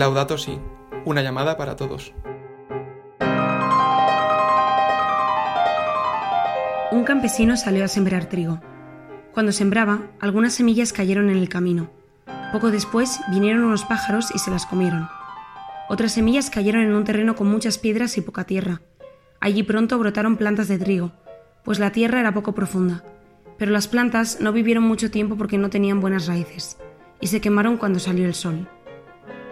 Laudato Si, una llamada para todos. Un campesino salió a sembrar trigo. Cuando sembraba, algunas semillas cayeron en el camino. Poco después vinieron unos pájaros y se las comieron. Otras semillas cayeron en un terreno con muchas piedras y poca tierra. Allí pronto brotaron plantas de trigo, pues la tierra era poco profunda. Pero las plantas no vivieron mucho tiempo porque no tenían buenas raíces, y se quemaron cuando salió el sol.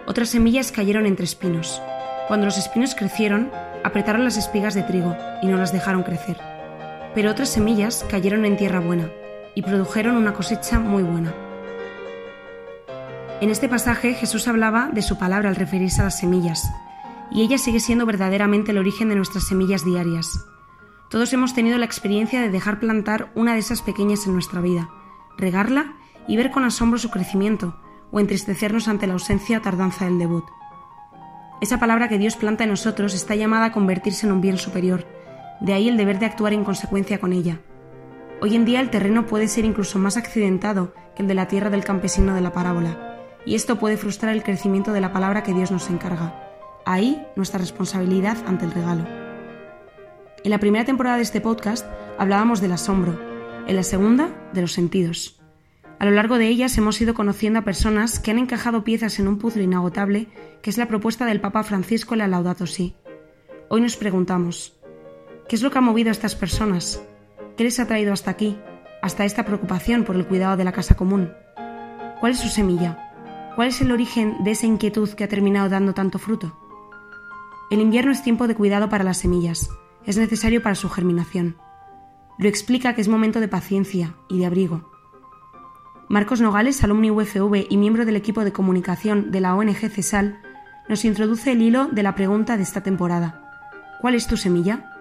Otras semillas cayeron entre espinos. Cuando los espinos crecieron, apretaron las espigas de trigo y no las dejaron crecer. Pero otras semillas cayeron en tierra buena y produjeron una cosecha muy buena. En este pasaje Jesús hablaba de su palabra al referirse a las semillas, y ella sigue siendo verdaderamente el origen de nuestras semillas diarias. Todos hemos tenido la experiencia de dejar plantar una de esas pequeñas en nuestra vida, regarla y ver con asombro su crecimiento, o entristecernos ante la ausencia o tardanza del debut. Esa palabra que Dios planta en nosotros está llamada a convertirse en un bien superior, de ahí el deber de actuar en consecuencia con ella. Hoy en día el terreno puede ser incluso más accidentado que el de la tierra del campesino de la parábola, y esto puede frustrar el crecimiento de la palabra que Dios nos encarga. Ahí nuestra responsabilidad ante el regalo. En la primera temporada de este podcast hablábamos del asombro, en la segunda de los sentidos. A lo largo de ellas hemos ido conociendo a personas que han encajado piezas en un puzzle inagotable que es la propuesta del Papa Francisco en la Laudato Si. Hoy nos preguntamos, ¿qué es lo que ha movido a estas personas? ¿Qué les ha traído hasta aquí, hasta esta preocupación por el cuidado de la casa común? ¿Cuál es su semilla? ¿Cuál es el origen de esa inquietud que ha terminado dando tanto fruto? El invierno es tiempo de cuidado para las semillas, es necesario para su germinación. Lo explica que es momento de paciencia y de abrigo Marcos Nogales, alumni UFV y miembro del equipo de comunicación de la ONG CESAL, nos introduce el hilo de la pregunta de esta temporada. ¿Cuál es tu semilla?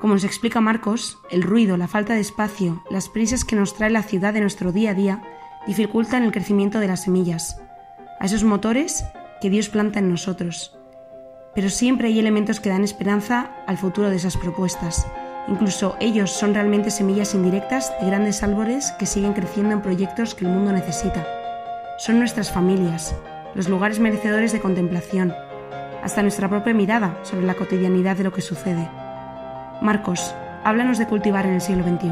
Como nos explica Marcos, el ruido, la falta de espacio, las prisas que nos trae la ciudad de nuestro día a día dificultan el crecimiento de las semillas, a esos motores que Dios planta en nosotros. Pero siempre hay elementos que dan esperanza al futuro de esas propuestas, Incluso ellos son realmente semillas indirectas de grandes árboles que siguen creciendo en proyectos que el mundo necesita. Son nuestras familias, los lugares merecedores de contemplación, hasta nuestra propia mirada sobre la cotidianidad de lo que sucede. Marcos, háblanos de cultivar en el siglo XXI.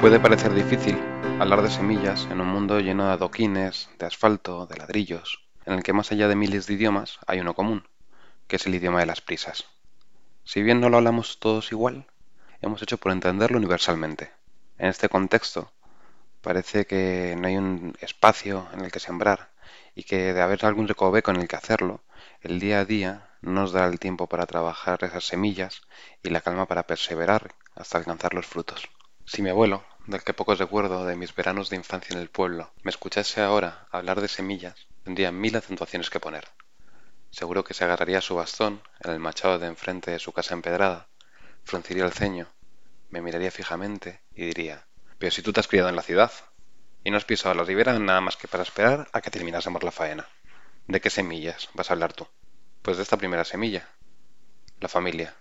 Puede parecer difícil hablar de semillas en un mundo lleno de adoquines, de asfalto, de ladrillos, en el que más allá de miles de idiomas hay uno común, que es el idioma de las prisas. Si bien no lo hablamos todos igual, hemos hecho por entenderlo universalmente. En este contexto, parece que no hay un espacio en el que sembrar y que de haber algún recoveco en el que hacerlo, el día a día no nos da el tiempo para trabajar esas semillas y la calma para perseverar hasta alcanzar los frutos. Si mi abuelo, del que poco recuerdo de mis veranos de infancia en el pueblo, me escuchase ahora hablar de semillas, tendría mil acentuaciones que poner. Seguro que se agarraría su bastón en el machado de enfrente de su casa empedrada, frunciría el ceño, me miraría fijamente y diría, pero si tú te has criado en la ciudad y no has pisado la ribera nada más que para esperar a que terminásemos la faena. ¿De qué semillas vas a hablar tú? Pues de esta primera semilla, la familia.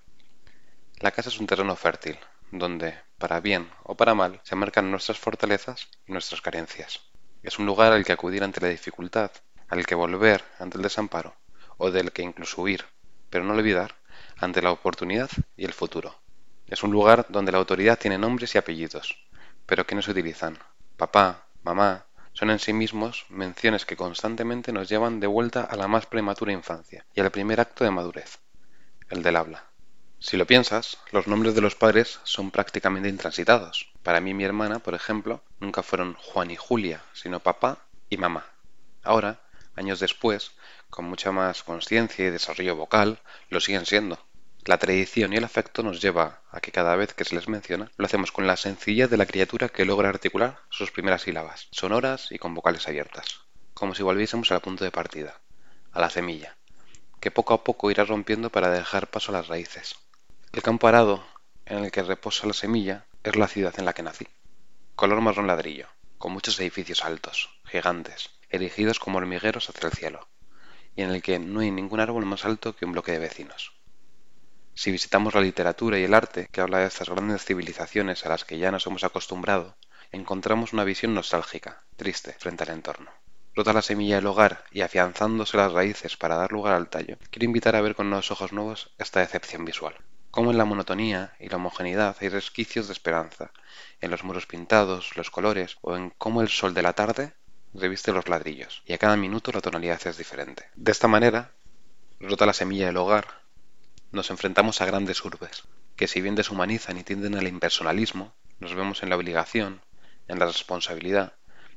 La casa es un terreno fértil, donde, para bien o para mal, se marcan nuestras fortalezas y nuestras carencias. Es un lugar al que acudir ante la dificultad al que volver ante el desamparo, o del que incluso huir, pero no olvidar, ante la oportunidad y el futuro. Es un lugar donde la autoridad tiene nombres y apellidos, pero que no se utilizan. Papá, mamá, son en sí mismos menciones que constantemente nos llevan de vuelta a la más prematura infancia y al primer acto de madurez, el del habla. Si lo piensas, los nombres de los padres son prácticamente intransitados. Para mí y mi hermana, por ejemplo, nunca fueron Juan y Julia, sino papá y mamá. Ahora, años después, con mucha más conciencia y desarrollo vocal, lo siguen siendo. La tradición y el afecto nos lleva a que cada vez que se les menciona, lo hacemos con la sencillez de la criatura que logra articular sus primeras sílabas, sonoras y con vocales abiertas, como si volviésemos al punto de partida, a la semilla, que poco a poco irá rompiendo para dejar paso a las raíces. El campo arado en el que reposa la semilla es la ciudad en la que nací. Color marrón ladrillo, con muchos edificios altos, gigantes, erigidos como hormigueros hacia el cielo, y en el que no hay ningún árbol más alto que un bloque de vecinos. Si visitamos la literatura y el arte que habla de estas grandes civilizaciones a las que ya nos hemos acostumbrado encontramos una visión nostálgica, triste, frente al entorno. Rota la semilla del hogar y afianzándose las raíces para dar lugar al tallo, quiero invitar a ver con nuevos ojos nuevos esta decepción visual. Cómo en la monotonía y la homogeneidad hay resquicios de esperanza, en los muros pintados, los colores, o en cómo el sol de la tarde reviste los ladrillos, y a cada minuto la tonalidad es diferente. De esta manera, rota la semilla del hogar, nos enfrentamos a grandes urbes, que si bien deshumanizan y tienden al impersonalismo, nos vemos en la obligación, en la responsabilidad,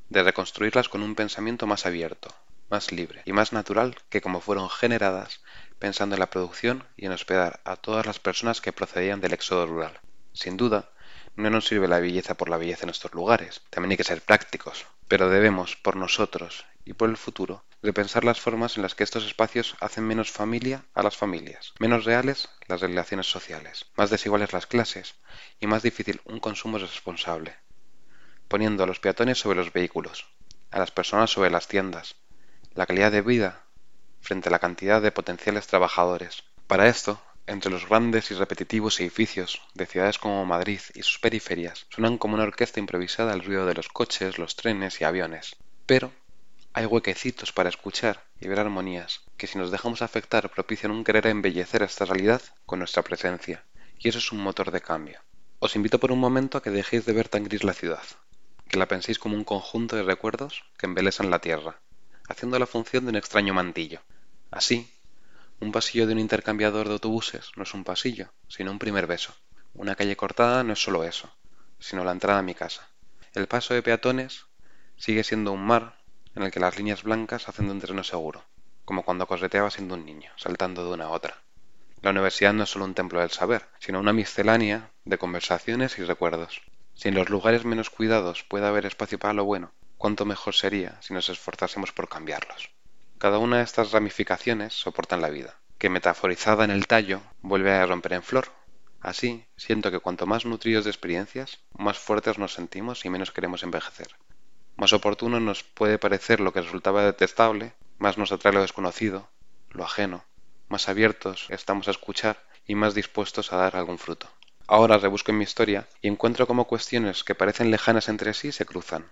de reconstruirlas con un pensamiento más abierto, más libre y más natural que como fueron generadas pensando en la producción y en hospedar a todas las personas que procedían del éxodo rural. Sin duda, no nos sirve la belleza por la belleza en estos lugares, también hay que ser prácticos, pero debemos, por nosotros y por el futuro, repensar las formas en las que estos espacios hacen menos familia a las familias, menos reales las relaciones sociales, más desiguales las clases y más difícil un consumo responsable, poniendo a los peatones sobre los vehículos, a las personas sobre las tiendas, la calidad de vida frente a la cantidad de potenciales trabajadores. Para esto, entre los grandes y repetitivos edificios de ciudades como Madrid y sus periferias suenan como una orquesta improvisada el ruido de los coches, los trenes y aviones. Pero hay huequecitos para escuchar y ver armonías que si nos dejamos afectar propician un querer embellecer esta realidad con nuestra presencia. Y eso es un motor de cambio. Os invito por un momento a que dejéis de ver tan gris la ciudad, que la penséis como un conjunto de recuerdos que embelesan la tierra, haciendo la función de un extraño mantillo. Así, un pasillo de un intercambiador de autobuses no es un pasillo, sino un primer beso. Una calle cortada no es solo eso, sino la entrada a mi casa. El paso de peatones sigue siendo un mar en el que las líneas blancas hacen de un terreno seguro, como cuando correteaba siendo un niño, saltando de una a otra. La universidad no es solo un templo del saber, sino una miscelánea de conversaciones y recuerdos. Si en los lugares menos cuidados puede haber espacio para lo bueno, cuánto mejor sería si nos esforzásemos por cambiarlos. Cada una de estas ramificaciones soportan la vida, que metaforizada en el tallo vuelve a romper en flor. Así, siento que cuanto más nutridos de experiencias, más fuertes nos sentimos y menos queremos envejecer. Más oportuno nos puede parecer lo que resultaba detestable, más nos atrae lo desconocido, lo ajeno, más abiertos estamos a escuchar y más dispuestos a dar algún fruto. Ahora rebusco en mi historia y encuentro cómo cuestiones que parecen lejanas entre sí se cruzan,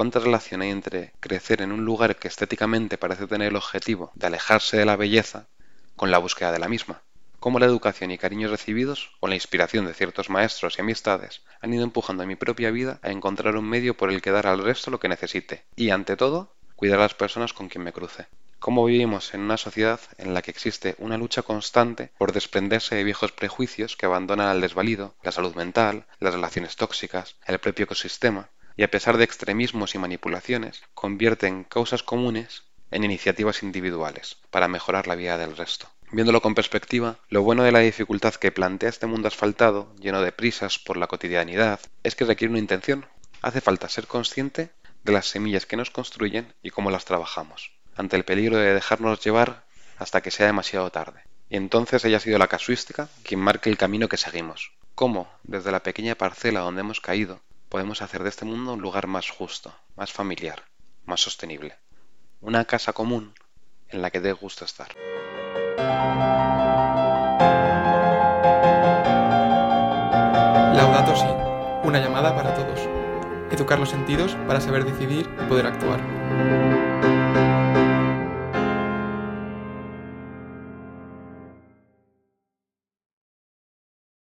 ¿Cuánta relación hay entre crecer en un lugar que estéticamente parece tener el objetivo de alejarse de la belleza con la búsqueda de la misma? Cómo la educación y cariños recibidos, o la inspiración de ciertos maestros y amistades, han ido empujando a mi propia vida a encontrar un medio por el que dar al resto lo que necesite, y ante todo, cuidar a las personas con quien me cruce. Cómo vivimos en una sociedad en la que existe una lucha constante por desprenderse de viejos prejuicios que abandonan al desvalido, la salud mental, las relaciones tóxicas, el propio ecosistema, y a pesar de extremismos y manipulaciones, convierten causas comunes en iniciativas individuales para mejorar la vida del resto. Viéndolo con perspectiva, lo bueno de la dificultad que plantea este mundo asfaltado, lleno de prisas por la cotidianidad, es que requiere una intención. Hace falta ser consciente de las semillas que nos construyen y cómo las trabajamos, ante el peligro de dejarnos llevar hasta que sea demasiado tarde. Y entonces haya sido la casuística quien marque el camino que seguimos. Cómo, desde la pequeña parcela donde hemos caído, podemos hacer de este mundo un lugar más justo, más familiar, más sostenible. Una casa común en la que dé gusto estar. Laudato Si, una llamada para todos. Educar los sentidos para saber decidir y poder actuar.